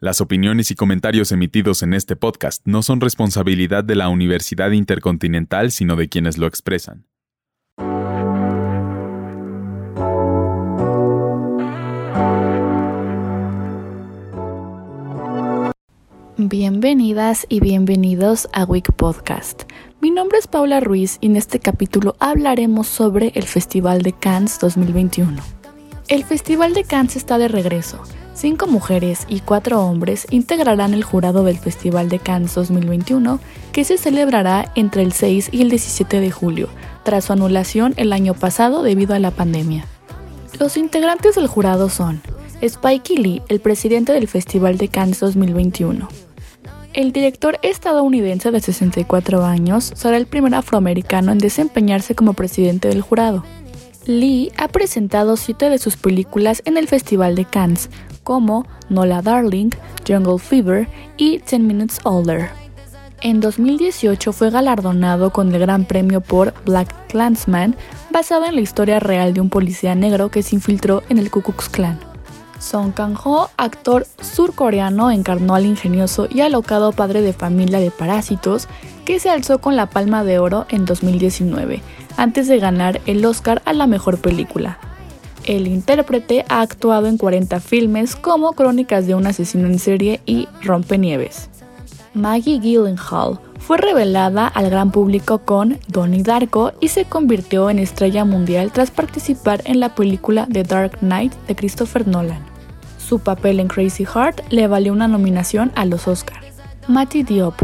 Las opiniones y comentarios emitidos en este podcast no son responsabilidad de la Universidad Intercontinental, sino de quienes lo expresan. Bienvenidas y bienvenidos a Week Podcast. Mi nombre es Paula Ruiz y en este capítulo hablaremos sobre el Festival de Cannes 2021. El Festival de Cannes está de regreso Cinco mujeres y cuatro hombres integrarán el jurado del Festival de Cannes 2021, que se celebrará entre el 6 y el 17 de julio, tras su anulación el año pasado debido a la pandemia. Los integrantes del jurado son Spike Lee, el presidente del Festival de Cannes 2021. El director estadounidense de 64 años será el primer afroamericano en desempeñarse como presidente del jurado. Lee ha presentado siete de sus películas en el Festival de Cannes, como Nola Darling, Jungle Fever y Ten Minutes Older. En 2018 fue galardonado con el Gran Premio por Black Clansman, basado en la historia real de un policía negro que se infiltró en el Ku Klux Klan. Song Kang-ho, actor surcoreano, encarnó al ingenioso y alocado padre de familia de parásitos que se alzó con la Palma de Oro en 2019, antes de ganar el Oscar a la mejor película. El intérprete ha actuado en 40 filmes como Crónicas de un asesino en serie y Rompenieves. Maggie Gyllenhaal fue revelada al gran público con Donnie Darko y se convirtió en estrella mundial tras participar en la película The Dark Knight de Christopher Nolan. Su papel en Crazy Heart le valió una nominación a los Oscars. Mati Diop.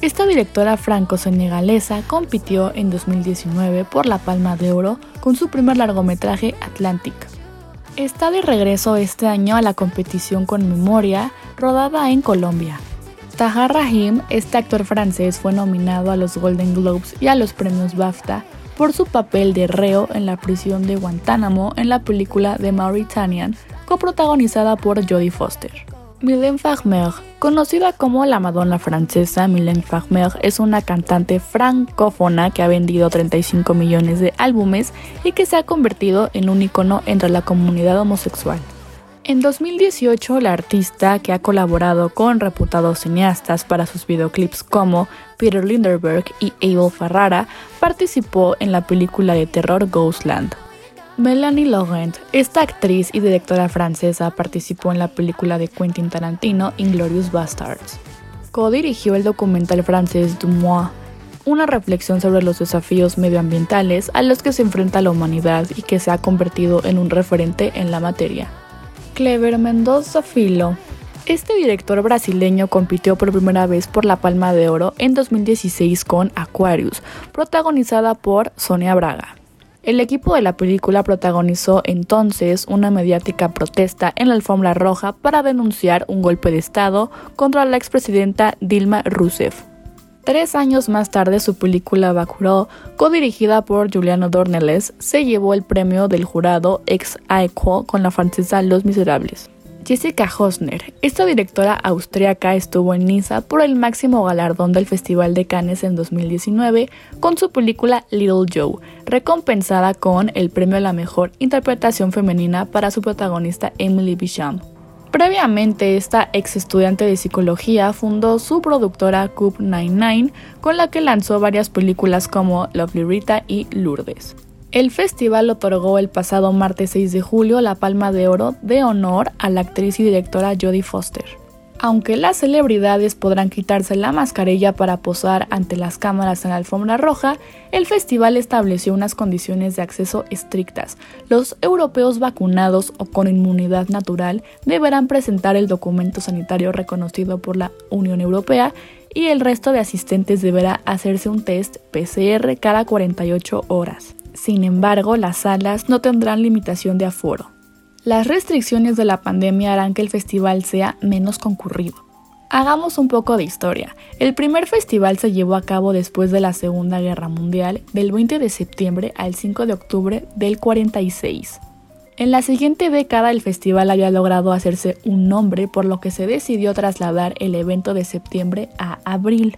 Esta directora franco-senegalesa compitió en 2019 por la Palma de Oro con su primer largometraje Atlantic está de regreso este año a la competición con Memoria, rodada en Colombia. Tahar Rahim, este actor francés, fue nominado a los Golden Globes y a los premios BAFTA por su papel de reo en la prisión de Guantánamo en la película The Mauritanian, coprotagonizada por Jodie Foster. Mylène Farmer, conocida como la Madonna francesa, Mylène Farmer es una cantante francófona que ha vendido 35 millones de álbumes y que se ha convertido en un icono entre la comunidad homosexual. En 2018, la artista, que ha colaborado con reputados cineastas para sus videoclips como Peter Linderberg y Abel Ferrara, participó en la película de terror Ghostland. Melanie Laurent, esta actriz y directora francesa, participó en la película de Quentin Tarantino Inglorious Bastards. Co-dirigió el documental francés Du Moi, una reflexión sobre los desafíos medioambientales a los que se enfrenta la humanidad y que se ha convertido en un referente en la materia. Clever Mendoza Filo. Este director brasileño compitió por primera vez por la Palma de Oro en 2016 con Aquarius, protagonizada por Sonia Braga. El equipo de la película protagonizó entonces una mediática protesta en la alfombra roja para denunciar un golpe de Estado contra la expresidenta Dilma Rousseff. Tres años más tarde, su película Bacurau, codirigida por Juliano Dornelles, se llevó el premio del jurado ex aequo con la francesa Los Miserables. Jessica Hosner, esta directora austríaca estuvo en Niza por el máximo galardón del Festival de Cannes en 2019 con su película Little Joe, recompensada con el premio a la mejor interpretación femenina para su protagonista Emily Bisham. Previamente, esta ex estudiante de psicología fundó su productora Coop 99, con la que lanzó varias películas como Lovely Rita y Lourdes. El festival otorgó el pasado martes 6 de julio la Palma de Oro de honor a la actriz y directora Jodie Foster. Aunque las celebridades podrán quitarse la mascarilla para posar ante las cámaras en la alfombra roja, el festival estableció unas condiciones de acceso estrictas. Los europeos vacunados o con inmunidad natural deberán presentar el documento sanitario reconocido por la Unión Europea y el resto de asistentes deberá hacerse un test PCR cada 48 horas. Sin embargo, las salas no tendrán limitación de aforo. Las restricciones de la pandemia harán que el festival sea menos concurrido. Hagamos un poco de historia. El primer festival se llevó a cabo después de la Segunda Guerra Mundial, del 20 de septiembre al 5 de octubre del 46. En la siguiente década el festival había logrado hacerse un nombre, por lo que se decidió trasladar el evento de septiembre a abril.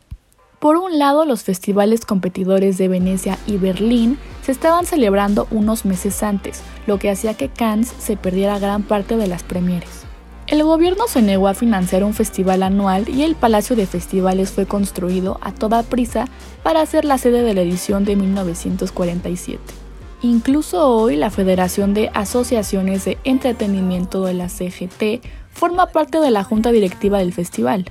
Por un lado, los festivales competidores de Venecia y Berlín se estaban celebrando unos meses antes, lo que hacía que Cannes se perdiera gran parte de las premieres. El gobierno se negó a financiar un festival anual y el Palacio de Festivales fue construido a toda prisa para ser la sede de la edición de 1947. Incluso hoy la Federación de Asociaciones de Entretenimiento de la CGT forma parte de la junta directiva del festival.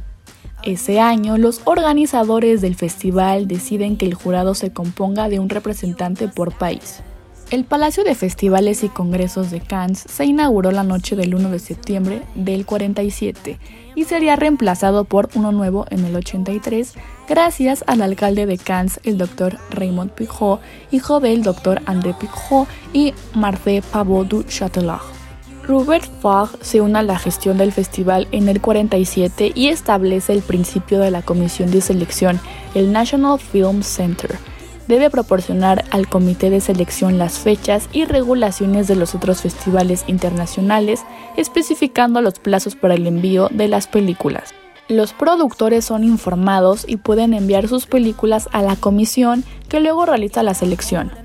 Ese año, los organizadores del festival deciden que el jurado se componga de un representante por país. El Palacio de Festivales y Congresos de Cannes se inauguró la noche del 1 de septiembre del 47 y sería reemplazado por uno nuevo en el 83 gracias al alcalde de Cannes, el Dr. Raymond Picot, hijo del Dr. André Picot y Marthe Pavot du Châtelet. Robert Fogg se une a la gestión del festival en el 47 y establece el principio de la comisión de selección, el National Film Center debe proporcionar al comité de selección las fechas y regulaciones de los otros festivales internacionales, especificando los plazos para el envío de las películas. Los productores son informados y pueden enviar sus películas a la comisión que luego realiza la selección.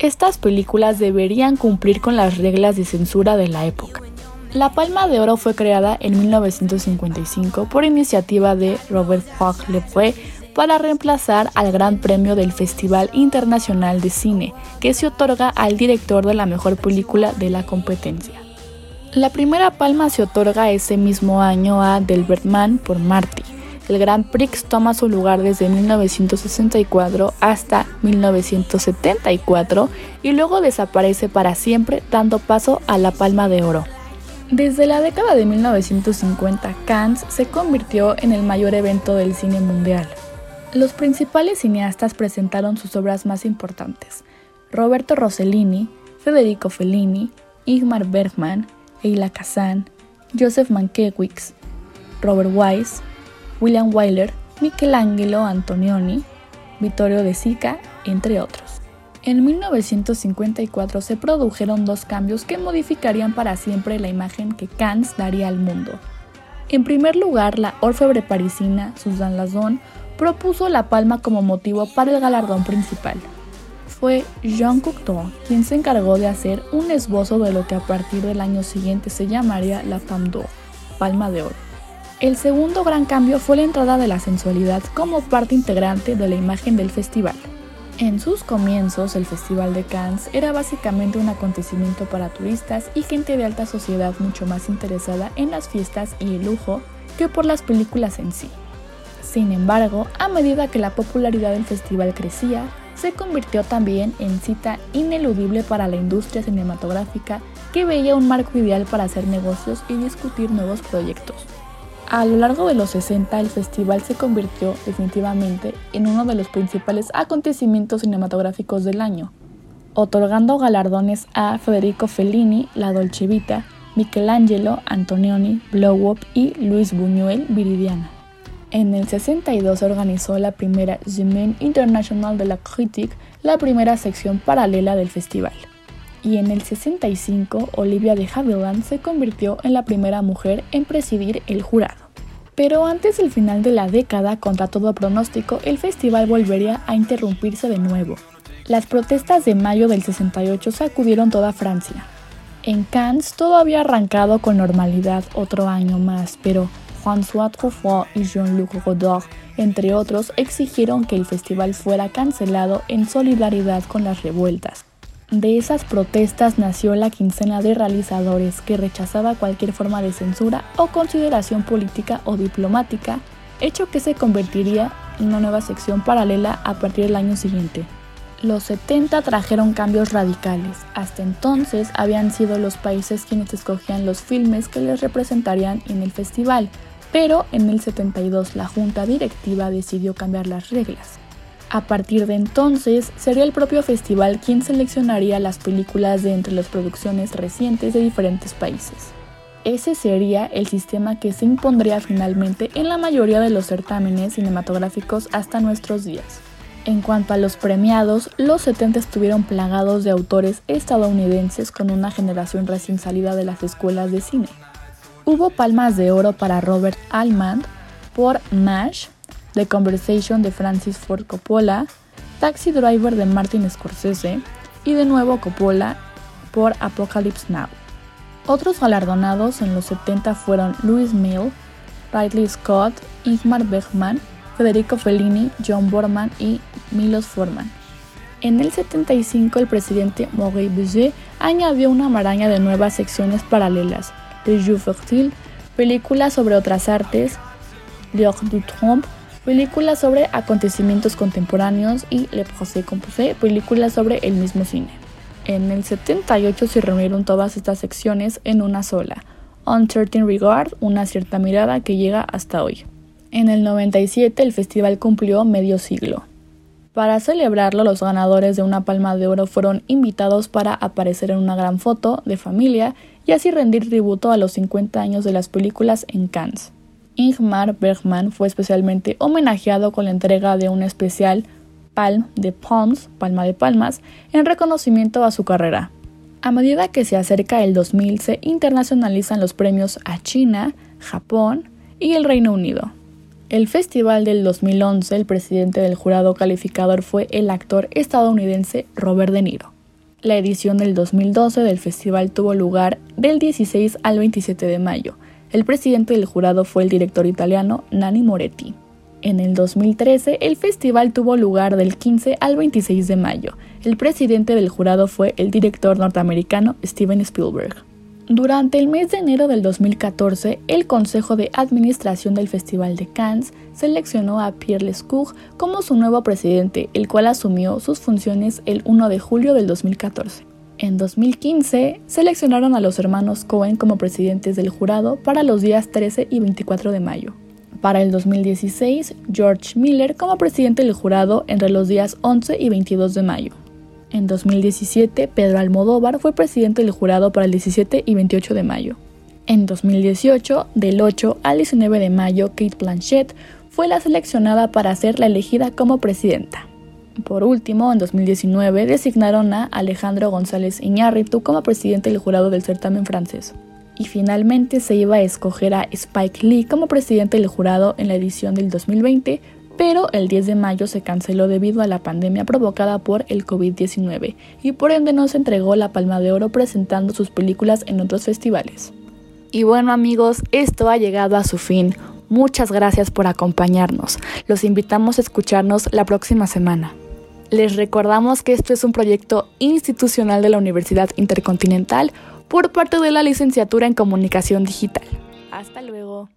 Estas películas deberían cumplir con las reglas de censura de la época. La Palma de Oro fue creada en 1955 por iniciativa de Robert Fogg Lefray para reemplazar al Gran Premio del Festival Internacional de Cine, que se otorga al director de la mejor película de la competencia. La primera palma se otorga ese mismo año a Delbert Mann por Marty. El Grand Prix toma su lugar desde 1964 hasta 1974 y luego desaparece para siempre dando paso a la Palma de Oro. Desde la década de 1950, Cannes se convirtió en el mayor evento del cine mundial. Los principales cineastas presentaron sus obras más importantes. Roberto Rossellini, Federico Fellini, Igmar Bergman, Eila Kazan, Joseph Mankiewicz, Robert Wise, William Wyler, Michelangelo Antonioni, Vittorio De Sica, entre otros. En 1954 se produjeron dos cambios que modificarían para siempre la imagen que Cannes daría al mundo. En primer lugar, la orfebre parisina Suzanne Lazon propuso la palma como motivo para el galardón principal. Fue Jean Cocteau quien se encargó de hacer un esbozo de lo que a partir del año siguiente se llamaría la Palme d'Or, Palma de Oro. El segundo gran cambio fue la entrada de la sensualidad como parte integrante de la imagen del festival. En sus comienzos, el Festival de Cannes era básicamente un acontecimiento para turistas y gente de alta sociedad mucho más interesada en las fiestas y el lujo que por las películas en sí. Sin embargo, a medida que la popularidad del festival crecía, se convirtió también en cita ineludible para la industria cinematográfica que veía un marco ideal para hacer negocios y discutir nuevos proyectos. A lo largo de los 60 el festival se convirtió definitivamente en uno de los principales acontecimientos cinematográficos del año, otorgando galardones a Federico Fellini, La Dolce Vita, Michelangelo Antonioni, Blow Up y Luis Buñuel Viridiana. En el 62 organizó la primera Semaine International de la Critique, la primera sección paralela del festival. Y en el 65, Olivia de Havilland se convirtió en la primera mujer en presidir el jurado. Pero antes del final de la década, contra todo pronóstico, el festival volvería a interrumpirse de nuevo. Las protestas de mayo del 68 sacudieron toda Francia. En Cannes todo había arrancado con normalidad otro año más, pero François Truffaut y Jean-Luc Godard, entre otros, exigieron que el festival fuera cancelado en solidaridad con las revueltas. De esas protestas nació la quincena de realizadores que rechazaba cualquier forma de censura o consideración política o diplomática, hecho que se convertiría en una nueva sección paralela a partir del año siguiente. Los 70 trajeron cambios radicales. Hasta entonces habían sido los países quienes escogían los filmes que les representarían en el festival, pero en el 72 la junta directiva decidió cambiar las reglas. A partir de entonces, sería el propio festival quien seleccionaría las películas de entre las producciones recientes de diferentes países. Ese sería el sistema que se impondría finalmente en la mayoría de los certámenes cinematográficos hasta nuestros días. En cuanto a los premiados, los 70 estuvieron plagados de autores estadounidenses con una generación recién salida de las escuelas de cine. Hubo palmas de oro para Robert Almond por MASH, The Conversation de Francis Ford Coppola, Taxi Driver de Martin Scorsese y de nuevo Coppola por Apocalypse Now. Otros galardonados en los 70 fueron Louis Mill, Ridley Scott, Ingmar Bergman, Federico Fellini, John Borman y Milos Forman. En el 75 el presidente Maurice Bouget añadió una maraña de nuevas secciones paralelas, Le Jeu Fertile, películas sobre otras artes, du Trompe, películas sobre acontecimientos contemporáneos y Le Procès Composé, películas sobre el mismo cine. En el 78 se reunieron todas estas secciones en una sola, On Certain Regard, una cierta mirada que llega hasta hoy. En el 97 el festival cumplió medio siglo. Para celebrarlo, los ganadores de una palma de oro fueron invitados para aparecer en una gran foto de familia y así rendir tributo a los 50 años de las películas en Cannes. Ingmar Bergman fue especialmente homenajeado con la entrega de un especial Palm de Palms, Palma de Palmas, en reconocimiento a su carrera. A medida que se acerca el 2000 se internacionalizan los premios a China, Japón y el Reino Unido. El festival del 2011, el presidente del jurado calificador fue el actor estadounidense Robert De Niro. La edición del 2012 del festival tuvo lugar del 16 al 27 de mayo. El presidente del jurado fue el director italiano Nanni Moretti. En el 2013, el festival tuvo lugar del 15 al 26 de mayo. El presidente del jurado fue el director norteamericano Steven Spielberg. Durante el mes de enero del 2014, el Consejo de Administración del Festival de Cannes seleccionó a Pierre Lescour como su nuevo presidente, el cual asumió sus funciones el 1 de julio del 2014. En 2015, seleccionaron a los hermanos Cohen como presidentes del jurado para los días 13 y 24 de mayo. Para el 2016, George Miller como presidente del jurado entre los días 11 y 22 de mayo. En 2017, Pedro Almodóvar fue presidente del jurado para el 17 y 28 de mayo. En 2018, del 8 al 19 de mayo, Kate Blanchett fue la seleccionada para ser la elegida como presidenta. Por último, en 2019 designaron a Alejandro González Iñárritu como presidente del jurado del certamen francés. Y finalmente se iba a escoger a Spike Lee como presidente del jurado en la edición del 2020, pero el 10 de mayo se canceló debido a la pandemia provocada por el COVID-19 y por ende no se entregó la Palma de Oro presentando sus películas en otros festivales. Y bueno amigos, esto ha llegado a su fin. Muchas gracias por acompañarnos. Los invitamos a escucharnos la próxima semana. Les recordamos que esto es un proyecto institucional de la Universidad Intercontinental por parte de la licenciatura en Comunicación Digital. Hasta luego.